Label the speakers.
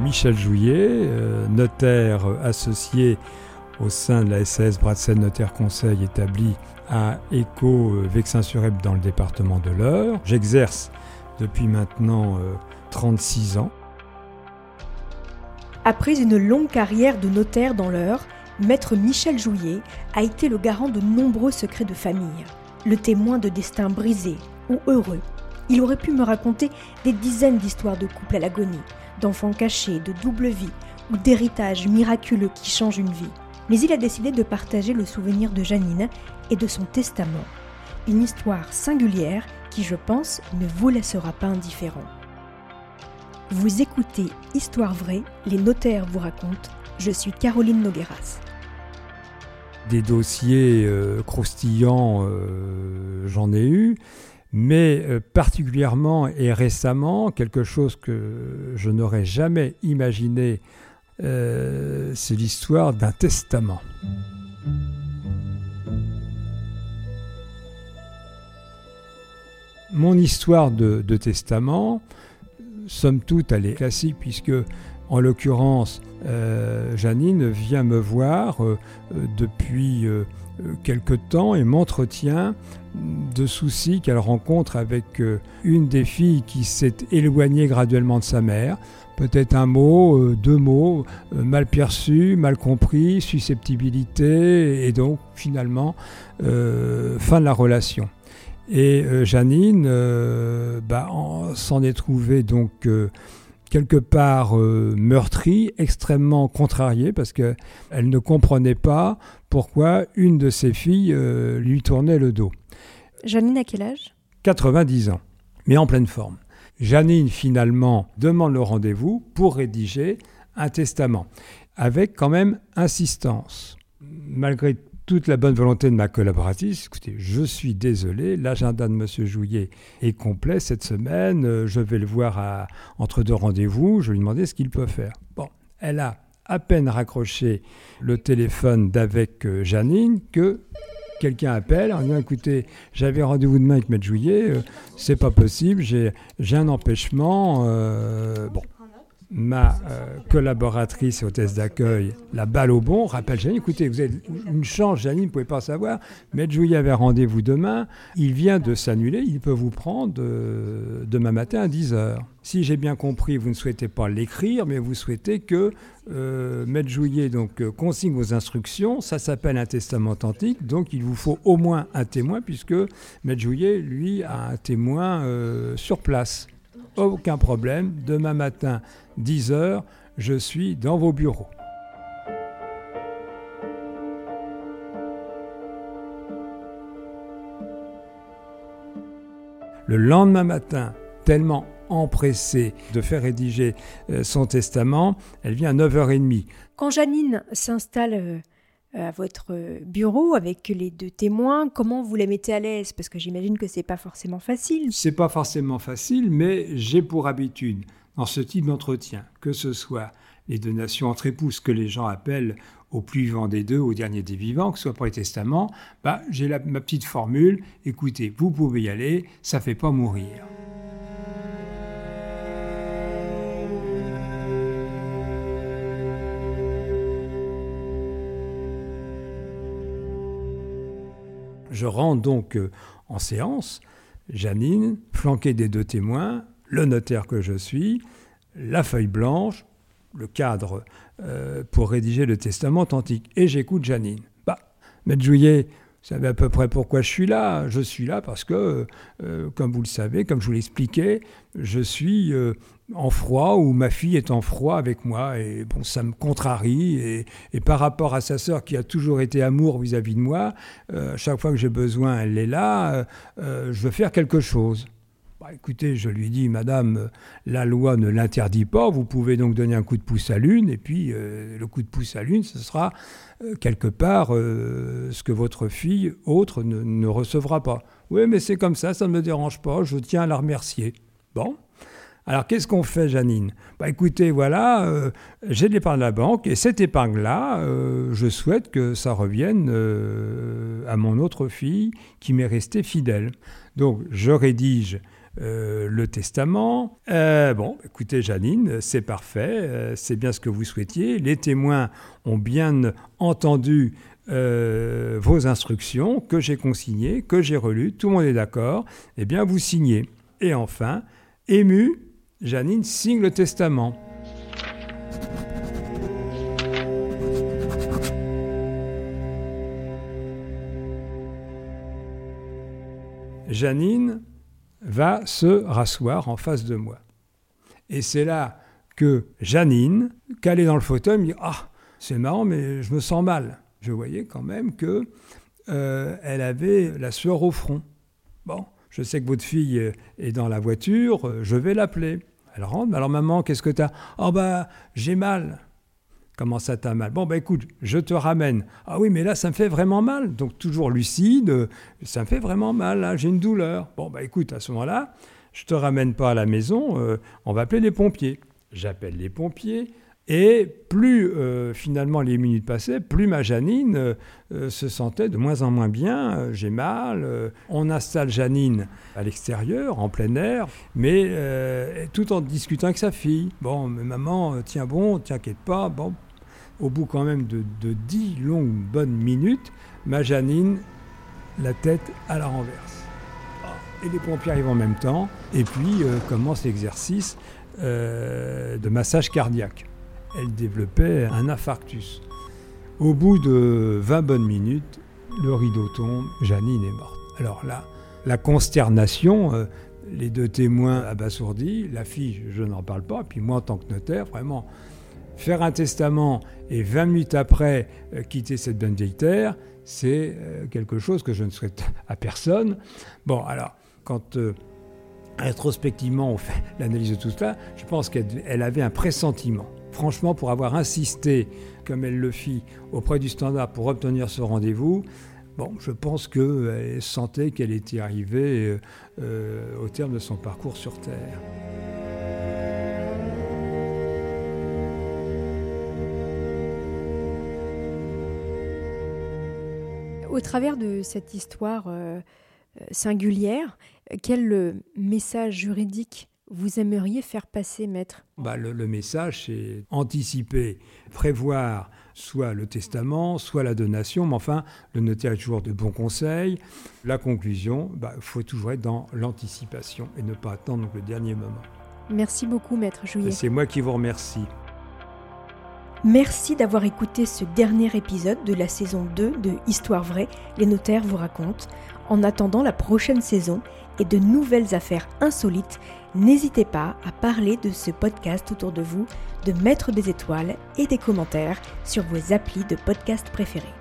Speaker 1: Michel Jouillet, euh, notaire associé au sein de la SAS Bratsen Notaire Conseil établi à Éco euh, Vexin-sur-Epte dans le département de l'Eure. J'exerce depuis maintenant 36 euh, ans.
Speaker 2: Après une longue carrière de notaire dans l'Eure, maître Michel Jouillet a été le garant de nombreux secrets de famille, le témoin de destins brisés ou heureux. Il aurait pu me raconter des dizaines d'histoires de couples à l'agonie, d'enfants cachés, de double vie ou d'héritages miraculeux qui changent une vie. Mais il a décidé de partager le souvenir de Janine et de son testament. Une histoire singulière qui, je pense, ne vous laissera pas indifférent. Vous écoutez Histoire vraie, les notaires vous racontent. Je suis Caroline Nogueras.
Speaker 1: Des dossiers euh, croustillants, euh, j'en ai eu mais euh, particulièrement et récemment, quelque chose que je n'aurais jamais imaginé, euh, c'est l'histoire d'un testament. Mon histoire de, testament, somme toute, elle est classique puisque, en l'occurrence, euh, Janine vient me voir depuis quelque temps et m'entretient de soucis qu'elle rencontre avec euh, une des filles qui s'est éloignée graduellement de sa mère. Peut-être un mot, euh, deux mots, euh, mal perçus, mal compris, susceptibilité, et donc finalement, fin de la relation. Et Janine bah, s'en est trouvée donc quelque part meurtrie, extrêmement contrariée, parce qu'elle ne comprenait pas pourquoi une de ses filles lui tournait le dos.
Speaker 2: Janine a quel âge?
Speaker 1: 90 ans, mais en pleine forme. Janine finalement demande le rendez-vous pour rédiger un testament, avec quand même insistance. Malgré toute la bonne volonté de ma collaboratrice, écoutez, je suis désolé, l'agenda de M. Jouillet est complet cette semaine, je vais le voir entre deux rendez-vous, je lui demandais ce qu'il peut faire. Bon, elle a à peine raccroché le téléphone d'avec euh, Janine que quelqu'un appelle en disant écoutez, j'avais rendez-vous demain avec Maître Juillet, euh, c'est pas possible, j'ai un empêchement. Euh, bon. Ma euh, collaboratrice hôtesse d'accueil, la balle au bon, rappelle Janine écoutez, vous avez une chance, Janine, vous ne pouvez pas savoir. Maître Juillet avait rendez-vous demain, il vient de s'annuler, il peut vous prendre demain matin à 10h. Si j'ai bien compris, vous ne souhaitez pas l'écrire, mais vous souhaitez que euh, Maître Jouillet euh, consigne vos instructions. Ça s'appelle un testament authentique, donc il vous faut au moins un témoin, puisque Maître Jouillet, lui, a un témoin euh, sur place. Aucun problème. Demain matin, 10 h je suis dans vos bureaux. Le lendemain matin, tellement empressée de faire rédiger euh, son testament. Elle vient à 9h30.
Speaker 2: Quand Janine s'installe euh, à votre bureau avec les deux témoins, comment vous la mettez à l'aise? Parce que j'imagine que c'est pas forcément facile.
Speaker 1: C'est pas forcément facile, mais j'ai pour habitude, dans ce type d'entretien, que ce soit les donations entre épouses que les gens appellent au plus vivant des deux, au dernier des vivants, que ce soit pour les testaments, bah, j'ai ma petite formule, écoutez, vous pouvez y aller, ça fait pas mourir. Je rentre donc euh, en séance, Janine, flanquée des deux témoins, le notaire que je suis, la feuille blanche, le cadre euh, pour rédiger le testament authentique. Et j'écoute Janine. Bah, Maître Jouillet, vous savez à peu près pourquoi je suis là. Je suis là parce que, euh, comme vous le savez, comme je vous l'expliquais, je suis en froid ou ma fille est en froid avec moi. Et ça me contrarie. Et, par rapport à sa sœur qui a toujours été amour vis-à-vis de moi euh, chaque fois que j'ai besoin elle est là. Euh, euh, je veux faire quelque chose bah, écoutez je lui dis madame la loi ne l'interdit pas vous pouvez donc donner un coup de pouce à l'une et puis le coup de pouce à l'une ce sera quelque part ce que votre fille autre ne, recevra pas. Oui mais c'est comme ça ça ne me dérange pas je tiens à la remercier. Bon. Alors qu'est-ce qu'on fait, Janine? Bah écoutez, voilà, euh, j'ai de l'épargne de la banque et cette épargne-là, euh, je souhaite que ça revienne euh, à mon autre fille qui m'est restée fidèle. Donc je rédige le testament. bon, écoutez Janine, c'est parfait, c'est bien ce que vous souhaitiez. Les témoins ont bien entendu vos instructions que j'ai consignées, que j'ai relues, tout le monde est d'accord, eh bien vous signez. Et enfin, ému, Janine signe le testament. Janine va se rasseoir en face de moi. Et c'est là que Janine, calée dans le fauteuil, me dit Ah, c'est marrant, mais je me sens mal. Je voyais quand même que euh, elle avait la sueur au front. Bon, je sais que votre fille est dans la voiture, je vais l'appeler. Elle rentre, alors maman, qu'est-ce que tu as Oh bah, j'ai mal. Comment ça t'a mal? Bon, bah écoute, je te ramène. Ah oui, mais là, ça me fait vraiment mal. Donc, toujours lucide, ça me fait vraiment mal, là, j'ai une douleur. Bon, bah écoute, à ce moment-là, je te ramène pas à la maison, euh, on va appeler les pompiers. J'appelle les pompiers, et plus euh, finalement les minutes passaient, plus ma Janine euh, se sentait de moins en moins bien. J'ai mal. on installe Janine à l'extérieur, en plein air, mais tout en discutant avec sa fille. Bon, mais maman, tiens bon, t'inquiète pas. Bon, au bout quand même de, dix longues bonnes minutes, ma Janine, la tête à la renverse. Ah, et les pompiers arrivent en même temps, et puis euh, commence l'exercice euh, de massage cardiaque. Elle développait un infarctus. Au bout de 20 bonnes minutes, le rideau tombe, Janine est morte. Alors là, la consternation, euh, les deux témoins abasourdis, la fille, je n'en parle pas, puis moi en tant que notaire, vraiment, faire un testament et 20 minutes après euh, quitter cette bonne vieille terre, c'est euh, quelque chose que je ne souhaite à personne. Bon, alors, quand euh, rétrospectivement on fait l'analyse de tout cela, je pense qu'elle avait un pressentiment. Franchement, pour avoir insisté, comme elle le fit, auprès du standard pour obtenir ce rendez-vous, Bon, je pense qu'elle sentait qu'elle était arrivée au terme de son parcours sur Terre.
Speaker 2: Au travers de cette histoire euh, euh, singulière, quel euh, message juridique vous aimeriez faire passer, maître?
Speaker 1: Bah, le, message, c'est anticiper, prévoir soit le testament, soit la donation, mais enfin, le notaire est toujours de bons conseils. La conclusion, il bah, faut toujours être dans l'anticipation et ne pas attendre le dernier moment.
Speaker 2: Merci beaucoup, maître Jouillet.
Speaker 1: C'est moi qui vous remercie.
Speaker 2: Merci d'avoir écouté ce dernier épisode de la saison 2 de Histoire vraie, les notaires vous racontent. En attendant la prochaine saison et de nouvelles affaires insolites, n'hésitez pas à parler de ce podcast autour de vous, de mettre des étoiles et des commentaires sur vos applis de podcast préférés.